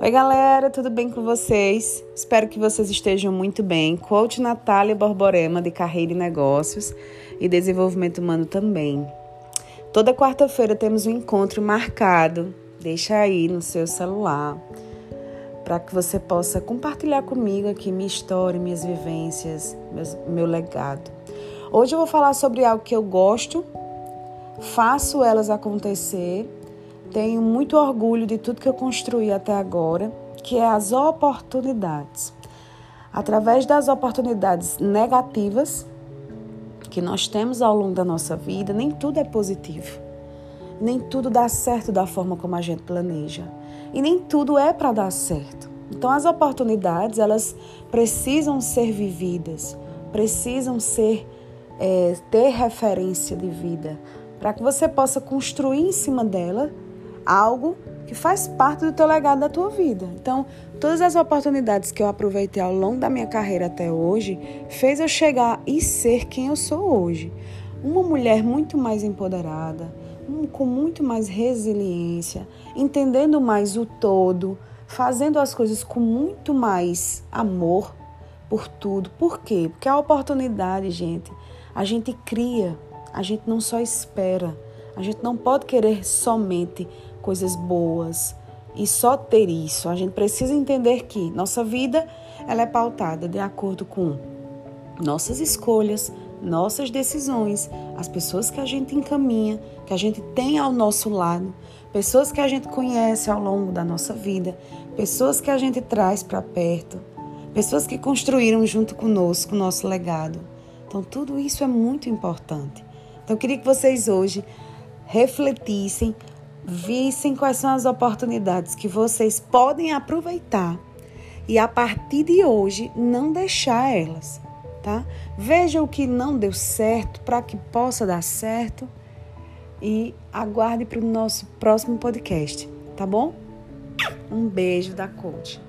Oi, galera, tudo bem com vocês? Espero que vocês estejam muito bem. Coach Natália Borborema, de Carreira e Negócios e Desenvolvimento Humano também. Toda quarta-feira temos um encontro marcado. Deixa aí no seu celular para que você possa compartilhar comigo aqui minha história, minhas vivências, meu legado. Hoje eu vou falar sobre algo que eu gosto, faço elas acontecer tenho muito orgulho de tudo que eu construí até agora, que é as oportunidades. Através das oportunidades negativas que nós temos ao longo da nossa vida, nem tudo é positivo. Nem tudo dá certo da forma como a gente planeja. E nem tudo é para dar certo. Então as oportunidades, elas precisam ser vividas, precisam ser é, ter referência de vida, para que você possa construir em cima dela algo que faz parte do teu legado da tua vida. Então, todas as oportunidades que eu aproveitei ao longo da minha carreira até hoje fez eu chegar e ser quem eu sou hoje. Uma mulher muito mais empoderada, com muito mais resiliência, entendendo mais o todo, fazendo as coisas com muito mais amor por tudo. Por quê? Porque a oportunidade, gente, a gente cria, a gente não só espera. A gente não pode querer somente coisas boas e só ter isso. A gente precisa entender que nossa vida ela é pautada de acordo com nossas escolhas, nossas decisões, as pessoas que a gente encaminha, que a gente tem ao nosso lado, pessoas que a gente conhece ao longo da nossa vida, pessoas que a gente traz para perto, pessoas que construíram junto conosco o nosso legado. Então, tudo isso é muito importante. Então, eu queria que vocês hoje refletissem vissem quais são as oportunidades que vocês podem aproveitar e a partir de hoje não deixar elas, tá? Veja o que não deu certo para que possa dar certo e aguarde para o nosso próximo podcast, tá bom? Um beijo da coach.